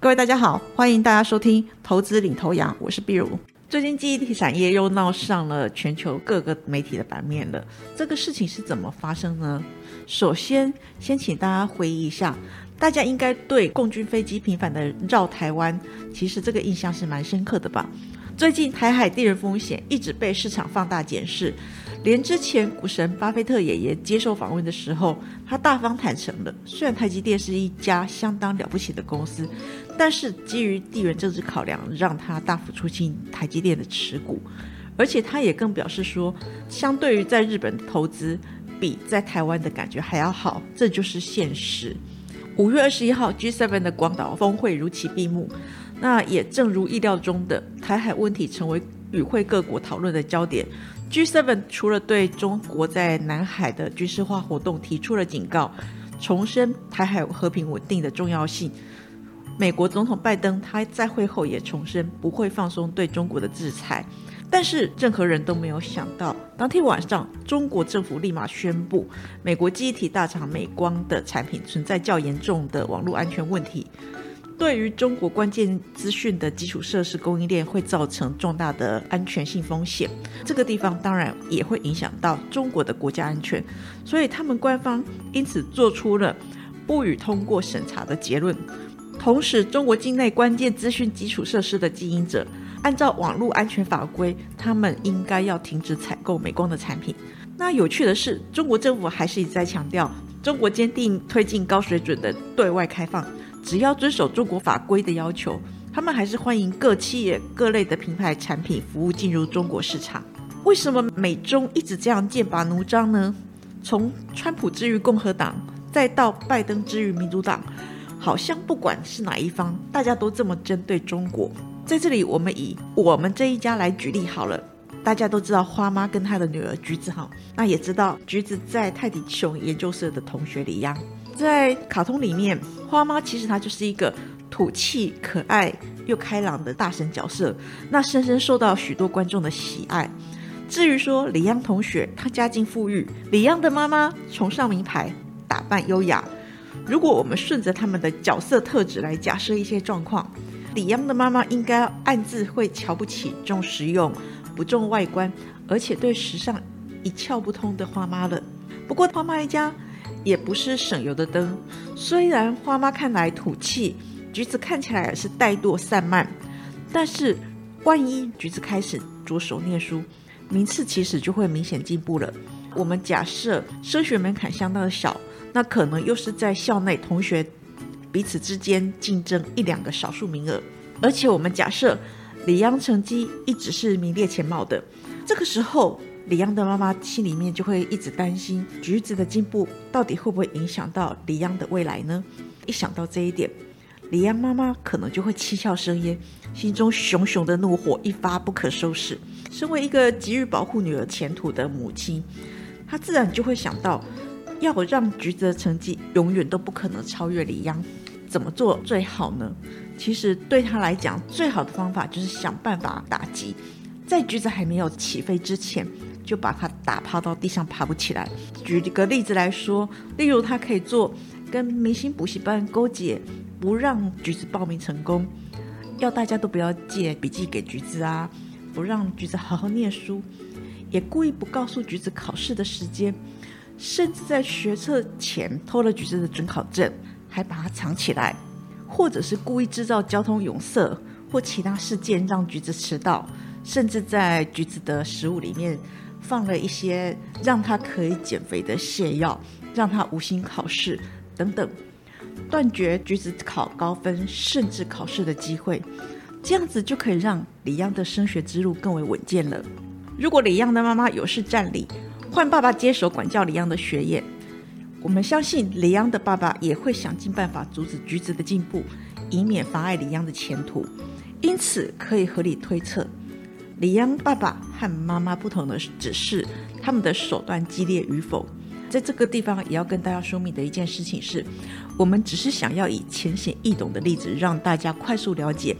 各位大家好，欢迎大家收听《投资领头羊》，我是碧如。最近记忆体产业又闹上了全球各个媒体的版面了，这个事情是怎么发生呢？首先，先请大家回忆一下，大家应该对共军飞机频繁的绕台湾，其实这个印象是蛮深刻的吧？最近台海地缘风险一直被市场放大检视。连之前股神巴菲特爷爷接受访问的时候，他大方坦诚了，虽然台积电是一家相当了不起的公司，但是基于地缘政治考量，让他大幅出清台积电的持股。而且他也更表示说，相对于在日本投资，比在台湾的感觉还要好，这就是现实。五月二十一号，G7 的广岛峰会如期闭幕，那也正如意料中的，台海问题成为与会各国讨论的焦点。G7 除了对中国在南海的军事化活动提出了警告，重申台海和平稳定的重要性。美国总统拜登他在会后也重申不会放松对中国的制裁，但是任何人都没有想到，当天晚上中国政府立马宣布，美国机体大厂美光的产品存在较严重的网络安全问题。对于中国关键资讯的基础设施供应链会造成重大的安全性风险，这个地方当然也会影响到中国的国家安全，所以他们官方因此做出了不予通过审查的结论。同时，中国境内关键资讯基础设施的经营者，按照网络安全法规，他们应该要停止采购美光的产品。那有趣的是，中国政府还是一再强调，中国坚定推进高水准的对外开放。只要遵守中国法规的要求，他们还是欢迎各企业、各类的品牌产品服务进入中国市场。为什么美中一直这样剑拔弩张呢？从川普之于共和党，再到拜登之于民主党，好像不管是哪一方，大家都这么针对中国。在这里，我们以我们这一家来举例好了。大家都知道花妈跟她的女儿橘子哈，那也知道橘子在泰迪熊研究社的同学李央。在卡通里面，花妈其实她就是一个土气、可爱又开朗的大神角色，那深深受到许多观众的喜爱。至于说李央同学，他家境富裕，李央的妈妈崇尚名牌，打扮优雅。如果我们顺着他们的角色特质来假设一些状况，李央的妈妈应该暗自会瞧不起重实用、不重外观，而且对时尚一窍不通的花妈了。不过花妈一家。也不是省油的灯。虽然花妈看来土气，橘子看起来是怠惰散漫，但是万一橘子开始着手念书，名次其实就会明显进步了。我们假设升学门槛相当的小，那可能又是在校内同学彼此之间竞争一两个少数名额。而且我们假设李央成绩一直是名列前茅的，这个时候。李央的妈妈心里面就会一直担心橘子的进步到底会不会影响到李央的未来呢？一想到这一点，李央妈妈可能就会七窍生烟，心中熊熊的怒火一发不可收拾。身为一个急于保护女儿前途的母亲，她自然就会想到，要让橘子的成绩永远都不可能超越李央，怎么做最好呢？其实对她来讲，最好的方法就是想办法打击，在橘子还没有起飞之前。就把他打趴到地上爬不起来。举个例子来说，例如他可以做跟明星补习班勾结，不让橘子报名成功，要大家都不要借笔记给橘子啊，不让橘子好好念书，也故意不告诉橘子考试的时间，甚至在学测前偷了橘子的准考证，还把它藏起来，或者是故意制造交通拥塞或其他事件让橘子迟到，甚至在橘子的食物里面。放了一些让他可以减肥的泻药，让他无心考试等等，断绝橘子考高分甚至考试的机会，这样子就可以让李央的升学之路更为稳健了。如果李央的妈妈有事占理，换爸爸接手管教李央的学业，我们相信李央的爸爸也会想尽办法阻止橘子的进步，以免妨碍李央的前途。因此，可以合理推测，李央爸爸和妈妈不同的只是他们的手段激烈与否。在这个地方，也要跟大家说明的一件事情是，我们只是想要以浅显易懂的例子，让大家快速了解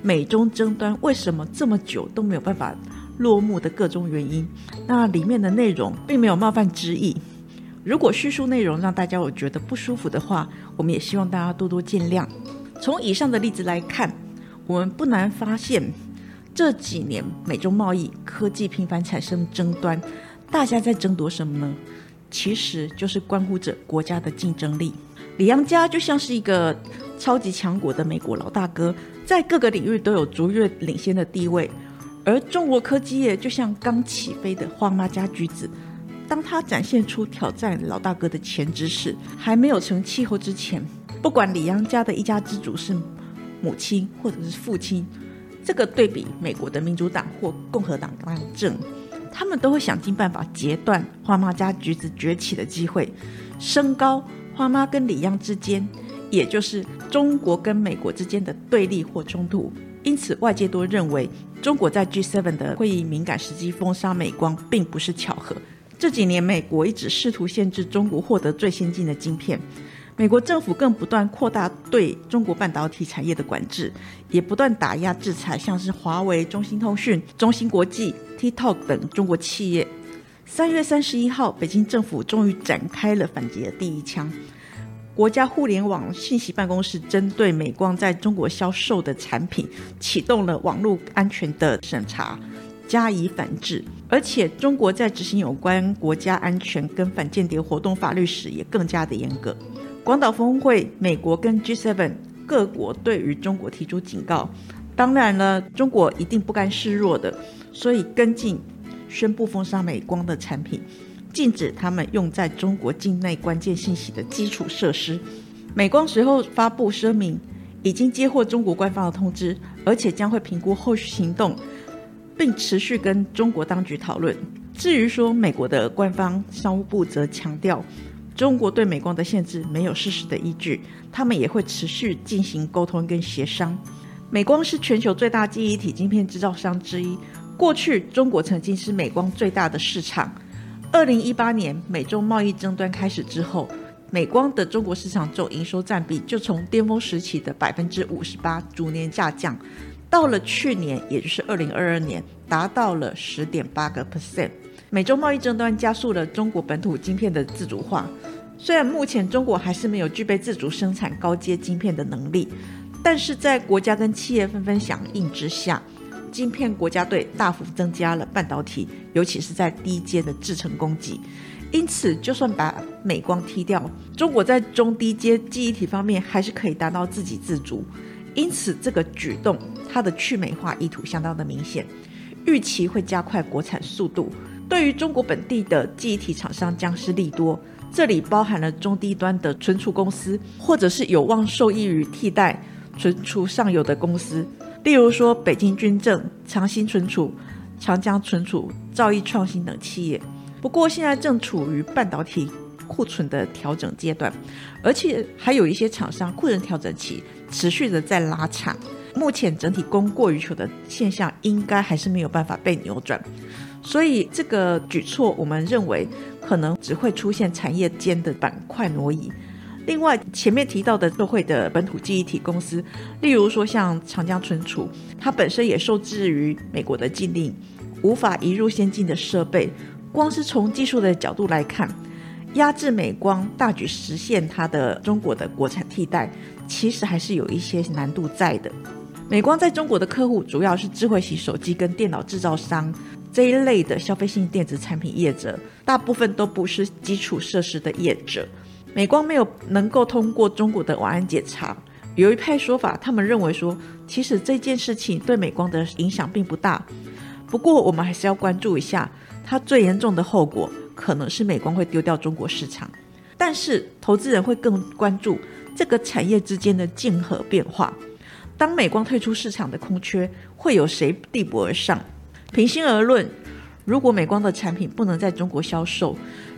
美中争端为什么这么久都没有办法落幕的各种原因。那里面的内容并没有冒犯之意。如果叙述内容让大家有觉得不舒服的话，我们也希望大家多多见谅。从以上的例子来看，我们不难发现，这几年美中贸易、科技频繁产生争端，大家在争夺什么呢？其实就是关乎着国家的竞争力。李阳家就像是一个超级强国的美国老大哥，在各个领域都有卓越领先的地位，而中国科技业就像刚起飞的花妈家橘子。当他展现出挑战老大哥的潜知识，还没有成气候之前，不管李阳家的一家之主是母亲或者是父亲，这个对比美国的民主党或共和党当政，他们都会想尽办法截断花妈家橘子崛起的机会，升高花妈跟李央之间，也就是中国跟美国之间的对立或冲突。因此，外界都认为中国在 G7 的会议敏感时机封杀美光，并不是巧合。这几年，美国一直试图限制中国获得最先进的晶片，美国政府更不断扩大对中国半导体产业的管制，也不断打压制裁，像是华为、中兴通讯、中芯国际、TikTok 等中国企业。三月三十一号，北京政府终于展开了反击的第一枪，国家互联网信息办公室针对美光在中国销售的产品，启动了网络安全的审查。加以反制，而且中国在执行有关国家安全跟反间谍活动法律时也更加的严格。广岛峰会，美国跟 G7 各国对于中国提出警告，当然了，中国一定不甘示弱的，所以跟进宣布封杀美光的产品，禁止他们用在中国境内关键信息的基础设施。美光随后发布声明，已经接获中国官方的通知，而且将会评估后续行动。并持续跟中国当局讨论。至于说美国的官方商务部则强调，中国对美光的限制没有事实的依据，他们也会持续进行沟通跟协商。美光是全球最大记忆体晶片制造商之一，过去中国曾经是美光最大的市场。二零一八年美中贸易争端开始之后，美光的中国市场总营收占比就从巅峰时期的百分之五十八逐年下降。到了去年，也就是二零二二年，达到了十点八个 percent。美洲贸易争端加速了中国本土晶片的自主化。虽然目前中国还是没有具备自主生产高阶晶片的能力，但是在国家跟企业纷纷响应之下，晶片国家队大幅增加了半导体，尤其是在低阶的制程供给。因此，就算把美光踢掉，中国在中低阶记忆体方面还是可以达到自给自足。因此，这个举动它的去美化意图相当的明显，预期会加快国产速度。对于中国本地的记忆体厂商将是利多，这里包含了中低端的存储公司，或者是有望受益于替代存储上游的公司，例如说北京军政、长兴存储、长江存储、兆易创新等企业。不过，现在正处于半导体库存的调整阶段，而且还有一些厂商库存调整期。持续的在拉长，目前整体供过于求的现象应该还是没有办法被扭转，所以这个举措我们认为可能只会出现产业间的板块挪移。另外，前面提到的社会的本土记忆体公司，例如说像长江存储，它本身也受制于美国的禁令，无法移入先进的设备。光是从技术的角度来看，压制美光大举实现它的中国的国产替代。其实还是有一些难度在的。美光在中国的客户主要是智慧型手机跟电脑制造商这一类的消费性电子产品业者，大部分都不是基础设施的业者。美光没有能够通过中国的网安检查。有一派说法，他们认为说，其实这件事情对美光的影响并不大。不过我们还是要关注一下，它最严重的后果可能是美光会丢掉中国市场。但是投资人会更关注。这个产业之间的竞合变化，当美光退出市场的空缺，会有谁递补而上？平心而论，如果美光的产品不能在中国销售，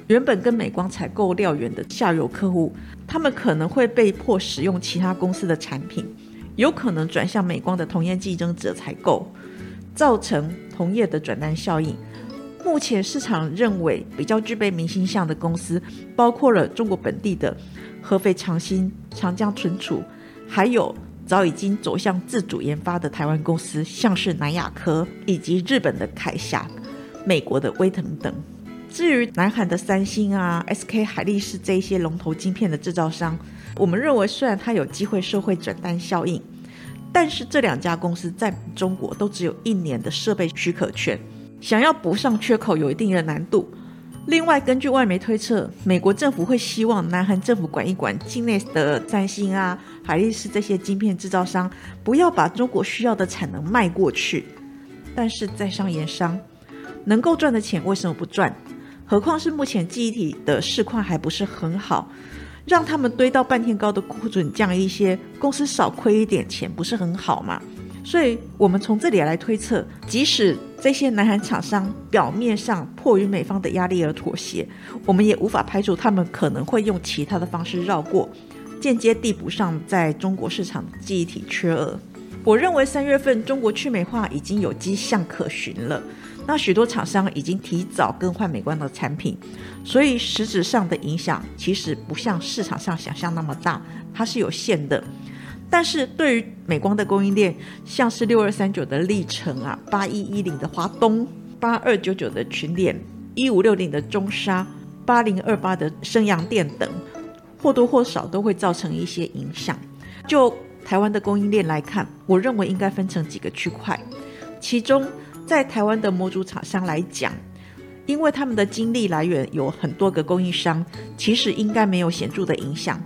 原本跟美光采购料源的下游客户，他们可能会被迫使用其他公司的产品。有可能转向美光的同业竞争者采购，造成同业的转单效应。目前市场认为比较具备明星相的公司，包括了中国本地的合肥长兴、长江存储，还有早已经走向自主研发的台湾公司，像是南亚科以及日本的凯霞、美国的威腾等。至于南韩的三星啊、SK 海力士这一些龙头晶片的制造商，我们认为虽然它有机会受惠转单效应，但是这两家公司在中国都只有一年的设备许可权，想要补上缺口有一定的难度。另外，根据外媒推测，美国政府会希望南韩政府管一管境内的三星啊、海力士这些晶片制造商，不要把中国需要的产能卖过去。但是在商言商，能够赚的钱为什么不赚？何况是目前记忆体的市况还不是很好，让他们堆到半天高的库存降一些，公司少亏一点钱不是很好吗？所以，我们从这里来推测，即使这些南韩厂商表面上迫于美方的压力而妥协，我们也无法排除他们可能会用其他的方式绕过，间接递补上在中国市场记忆体缺额。我认为三月份中国去美化已经有迹象可循了。那许多厂商已经提早更换美光的产品，所以实质上的影响其实不像市场上想象那么大，它是有限的。但是对于美光的供应链，像是六二三九的历程啊，八一一零的华东，八二九九的群联，一五六零的中沙，八零二八的升阳电等，或多或少都会造成一些影响。就台湾的供应链来看，我认为应该分成几个区块，其中。在台湾的模组厂商来讲，因为他们的精力来源有很多个供应商，其实应该没有显著的影响。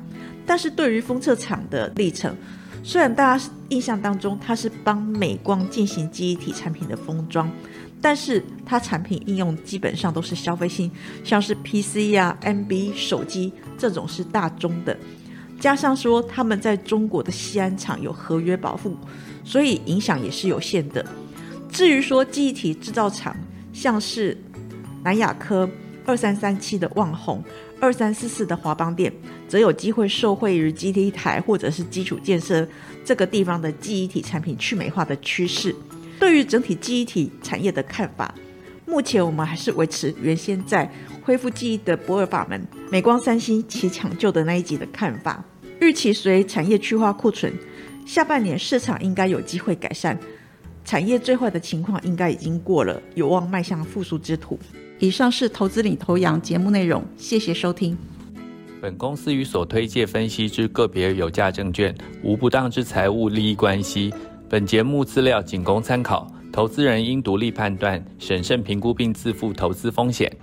但是对于封测厂的历程，虽然大家印象当中它是帮美光进行记忆体产品的封装，但是它产品应用基本上都是消费性，像是 PC 呀、NB 手机这种是大宗的，加上说他们在中国的西安厂有合约保护，所以影响也是有限的。至于说记忆体制造厂，像是南亚科、二三三七的旺宏、二三四四的华邦电，则有机会受惠于基体台或者是基础建设这个地方的记忆体产品去美化的趋势。对于整体记忆体产业的看法，目前我们还是维持原先在恢复记忆的不二法门，美光、三星齐抢救的那一集的看法。预期随产业去化库存，下半年市场应该有机会改善。产业最坏的情况应该已经过了，有望迈向复苏之途。以上是投资领头羊节目内容，谢谢收听。本公司与所推介分析之个别有价证券无不当之财务利益关系。本节目资料仅供参考，投资人应独立判断、审慎评估并自负投资风险。